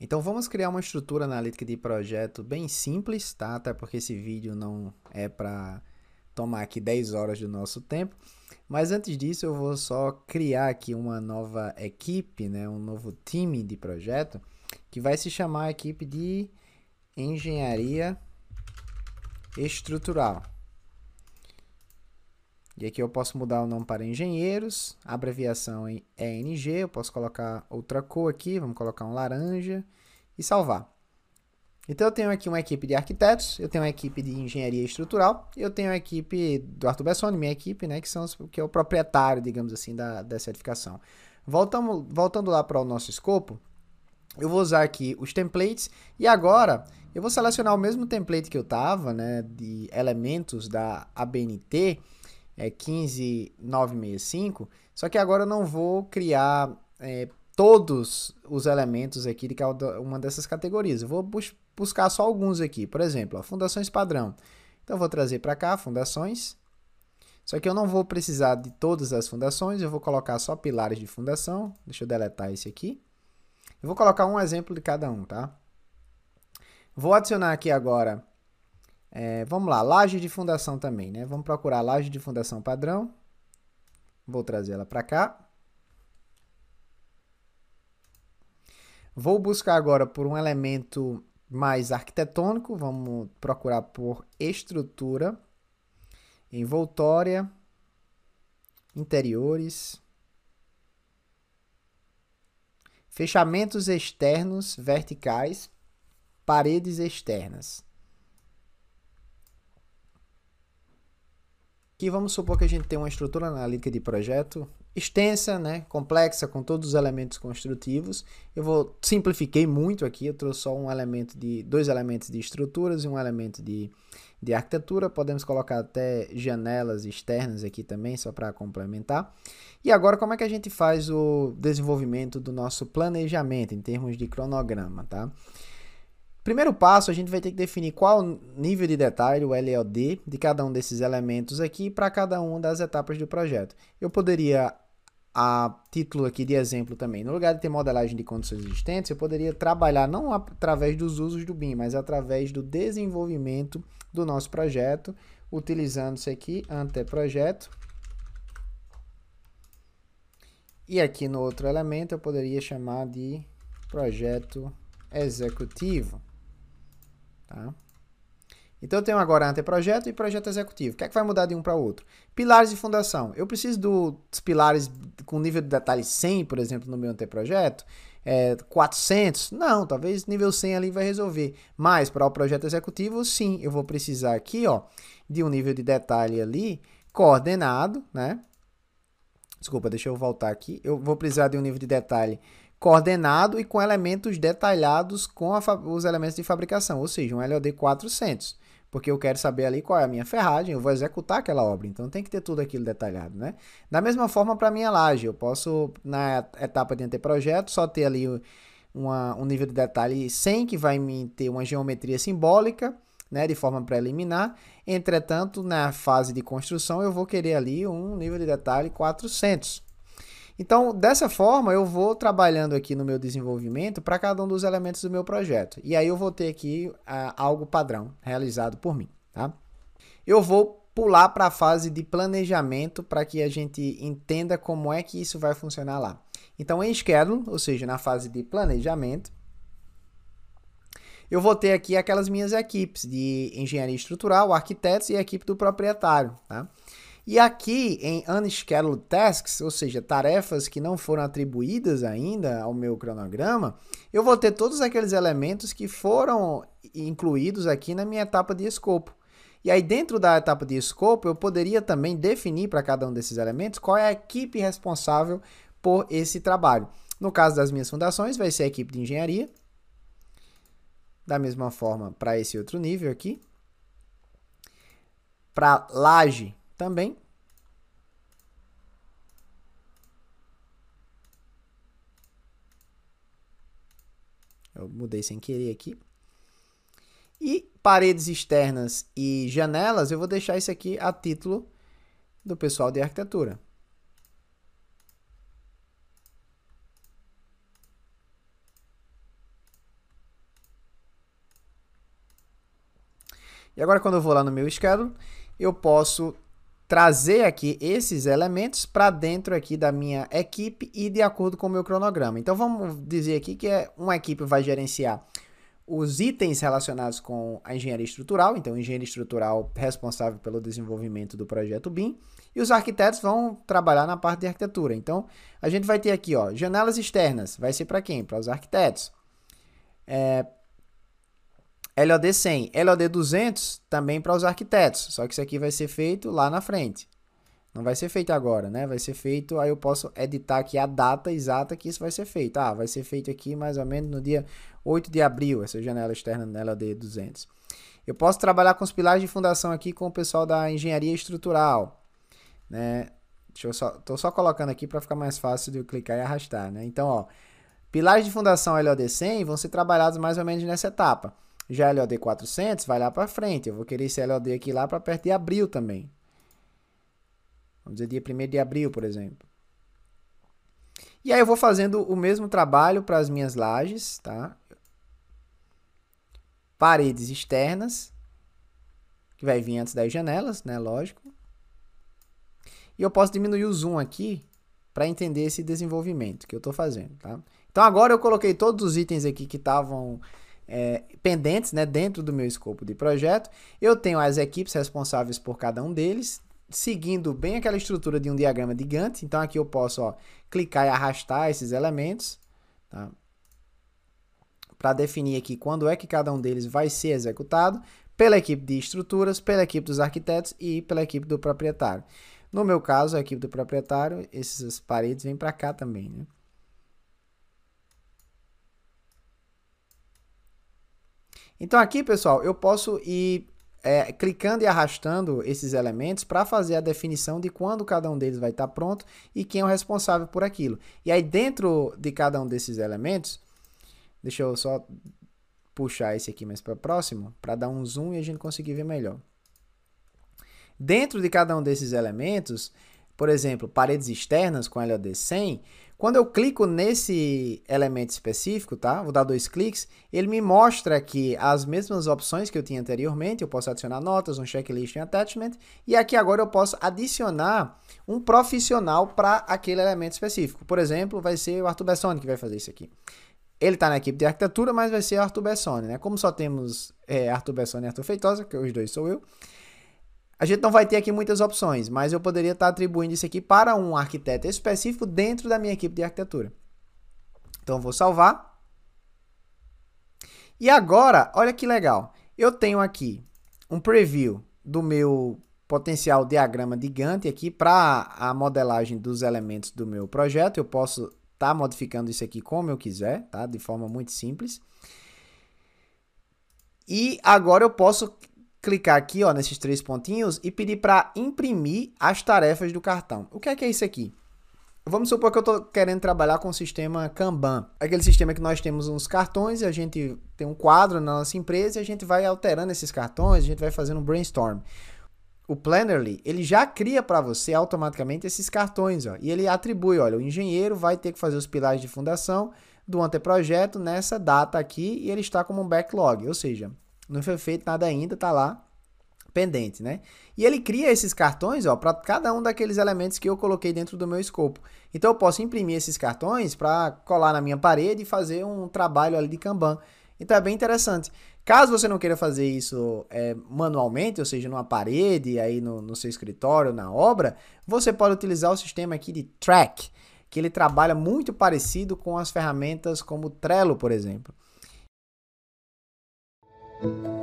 Então vamos criar uma estrutura analítica de projeto bem simples, tá? Até porque esse vídeo não é para tomar aqui 10 horas do nosso tempo. Mas antes disso, eu vou só criar aqui uma nova equipe, né? um novo time de projeto, que vai se chamar equipe de engenharia estrutural. E aqui eu posso mudar o nome para engenheiros, a abreviação é ENG, eu posso colocar outra cor aqui, vamos colocar um laranja e salvar. Então eu tenho aqui uma equipe de arquitetos, eu tenho uma equipe de engenharia estrutural, eu tenho a equipe do Arthur Bessoni, minha equipe, né, que, são que é o proprietário, digamos assim, da, da certificação. Voltamos, voltando lá para o nosso escopo, eu vou usar aqui os templates e agora eu vou selecionar o mesmo template que eu estava, né, de elementos da ABNT, é 15965, só que agora eu não vou criar é, todos os elementos aqui de cada uma dessas categorias. Eu vou bus buscar só alguns aqui. Por exemplo, ó, fundações padrão. Então, eu vou trazer para cá fundações. Só que eu não vou precisar de todas as fundações, eu vou colocar só pilares de fundação. Deixa eu deletar esse aqui. Eu vou colocar um exemplo de cada um, tá? Vou adicionar aqui agora, é, vamos lá, laje de fundação também, né? Vamos procurar laje de fundação padrão. Vou trazer ela para cá. Vou buscar agora por um elemento mais arquitetônico, vamos procurar por estrutura, envoltória, interiores, fechamentos externos verticais, paredes externas. Aqui vamos supor que a gente tem uma estrutura analítica de projeto extensa, né, complexa, com todos os elementos construtivos. Eu vou simplifiquei muito aqui, eu trouxe só um elemento de dois elementos de estruturas e um elemento de, de arquitetura. Podemos colocar até janelas externas aqui também, só para complementar. E agora, como é que a gente faz o desenvolvimento do nosso planejamento em termos de cronograma, tá? Primeiro passo, a gente vai ter que definir qual nível de detalhe, o LOD, de cada um desses elementos aqui para cada uma das etapas do projeto. Eu poderia, a título aqui de exemplo também, no lugar de ter modelagem de condições existentes, eu poderia trabalhar não através dos usos do BIM, mas através do desenvolvimento do nosso projeto, utilizando isso aqui, anteprojeto. E aqui no outro elemento eu poderia chamar de projeto executivo. Tá? Então eu tenho agora anteprojeto e projeto executivo. O que é que vai mudar de um para o outro? Pilares de fundação. Eu preciso dos pilares com nível de detalhe 100, por exemplo, no meu anteprojeto? É, 400? Não, talvez nível 100 ali vai resolver. Mas para o projeto executivo, sim, eu vou precisar aqui ó, de um nível de detalhe ali coordenado, né? Desculpa, deixa eu voltar aqui. Eu vou precisar de um nível de detalhe coordenado e com elementos detalhados com os elementos de fabricação, ou seja, um LOD 400, porque eu quero saber ali qual é a minha ferragem, eu vou executar aquela obra, então tem que ter tudo aquilo detalhado, né? Da mesma forma para minha laje, eu posso, na etapa de anteprojeto, só ter ali uma, um nível de detalhe 100, que vai me ter uma geometria simbólica, né, de forma preliminar. Entretanto, na fase de construção, eu vou querer ali um nível de detalhe 400. Então, dessa forma, eu vou trabalhando aqui no meu desenvolvimento para cada um dos elementos do meu projeto. E aí eu vou ter aqui uh, algo padrão realizado por mim. Tá? Eu vou pular para a fase de planejamento para que a gente entenda como é que isso vai funcionar lá. Então, em Schedule, ou seja, na fase de planejamento, eu vou ter aqui aquelas minhas equipes de engenharia estrutural, arquitetos e equipe do proprietário. Tá? E aqui em Unscheduled Tasks, ou seja, tarefas que não foram atribuídas ainda ao meu cronograma, eu vou ter todos aqueles elementos que foram incluídos aqui na minha etapa de escopo. E aí, dentro da etapa de escopo, eu poderia também definir para cada um desses elementos qual é a equipe responsável por esse trabalho. No caso das minhas fundações, vai ser a equipe de engenharia. Da mesma forma, para esse outro nível aqui. Para laje, também. Eu mudei sem querer aqui. E paredes externas e janelas, eu vou deixar isso aqui a título do pessoal de arquitetura. E agora quando eu vou lá no meu schedule, eu posso trazer aqui esses elementos para dentro aqui da minha equipe e de acordo com o meu cronograma. Então vamos dizer aqui que é uma equipe vai gerenciar os itens relacionados com a engenharia estrutural, então engenharia estrutural responsável pelo desenvolvimento do projeto BIM, e os arquitetos vão trabalhar na parte de arquitetura. Então, a gente vai ter aqui, ó, janelas externas, vai ser para quem? Para os arquitetos. É, LOD 100, LOD 200 também para os arquitetos, só que isso aqui vai ser feito lá na frente. Não vai ser feito agora, né? Vai ser feito, aí eu posso editar aqui a data exata que isso vai ser feito. Ah, vai ser feito aqui mais ou menos no dia 8 de abril, essa janela externa nela de 200. Eu posso trabalhar com os pilares de fundação aqui com o pessoal da engenharia estrutural, né? Deixa eu só, tô só colocando aqui para ficar mais fácil de eu clicar e arrastar, né? Então, ó, pilares de fundação LOD 100 vão ser trabalhados mais ou menos nessa etapa. Já LOD 400 vai lá para frente. Eu vou querer esse LOD aqui lá para perto de abril também. Vamos dizer dia 1 de abril, por exemplo. E aí eu vou fazendo o mesmo trabalho para as minhas lajes, tá? Paredes externas, que vai vir antes das janelas, né? Lógico. E eu posso diminuir o zoom aqui para entender esse desenvolvimento que eu estou fazendo, tá? Então agora eu coloquei todos os itens aqui que estavam é, pendentes né, dentro do meu escopo de projeto. Eu tenho as equipes responsáveis por cada um deles, seguindo bem aquela estrutura de um diagrama de Gantt. Então aqui eu posso ó, clicar e arrastar esses elementos, tá? para definir aqui quando é que cada um deles vai ser executado pela equipe de estruturas, pela equipe dos arquitetos e pela equipe do proprietário. No meu caso, a equipe do proprietário, essas paredes vêm para cá também, né? Então aqui, pessoal, eu posso ir é, clicando e arrastando esses elementos para fazer a definição de quando cada um deles vai estar tá pronto e quem é o responsável por aquilo. E aí dentro de cada um desses elementos, deixa eu só puxar esse aqui mais para próximo, para dar um zoom e a gente conseguir ver melhor. Dentro de cada um desses elementos, por exemplo, paredes externas com LOD 100, quando eu clico nesse elemento específico, tá? Vou dar dois cliques, ele me mostra aqui as mesmas opções que eu tinha anteriormente. Eu posso adicionar notas, um checklist em attachment. E aqui agora eu posso adicionar um profissional para aquele elemento específico. Por exemplo, vai ser o Arthur Bessoni que vai fazer isso aqui. Ele está na equipe de arquitetura, mas vai ser o Arthur Bessoni, né? Como só temos é, Arthur Bessoni e Arthur Feitosa, que os dois sou eu, a gente não vai ter aqui muitas opções, mas eu poderia estar atribuindo isso aqui para um arquiteto específico dentro da minha equipe de arquitetura. Então, vou salvar. E agora, olha que legal. Eu tenho aqui um preview do meu potencial diagrama de Gantt aqui para a modelagem dos elementos do meu projeto. Eu posso estar tá modificando isso aqui como eu quiser, tá? De forma muito simples. E agora eu posso clicar aqui ó, nesses três pontinhos e pedir para imprimir as tarefas do cartão. O que é que é isso aqui? Vamos supor que eu estou querendo trabalhar com o sistema Kanban. Aquele sistema que nós temos uns cartões e a gente tem um quadro na nossa empresa e a gente vai alterando esses cartões, a gente vai fazendo um brainstorm. O Plannerly, ele já cria para você automaticamente esses cartões, ó, e ele atribui, olha, o engenheiro vai ter que fazer os pilares de fundação do anteprojeto nessa data aqui e ele está como um backlog, ou seja, não foi feito nada ainda, tá lá pendente, né? E ele cria esses cartões, ó, para cada um daqueles elementos que eu coloquei dentro do meu escopo. Então eu posso imprimir esses cartões para colar na minha parede e fazer um trabalho ali de Kanban. Então é bem interessante. Caso você não queira fazer isso é, manualmente, ou seja, numa parede, aí no, no seu escritório, na obra, você pode utilizar o sistema aqui de Track, que ele trabalha muito parecido com as ferramentas como Trello, por exemplo. Thank you.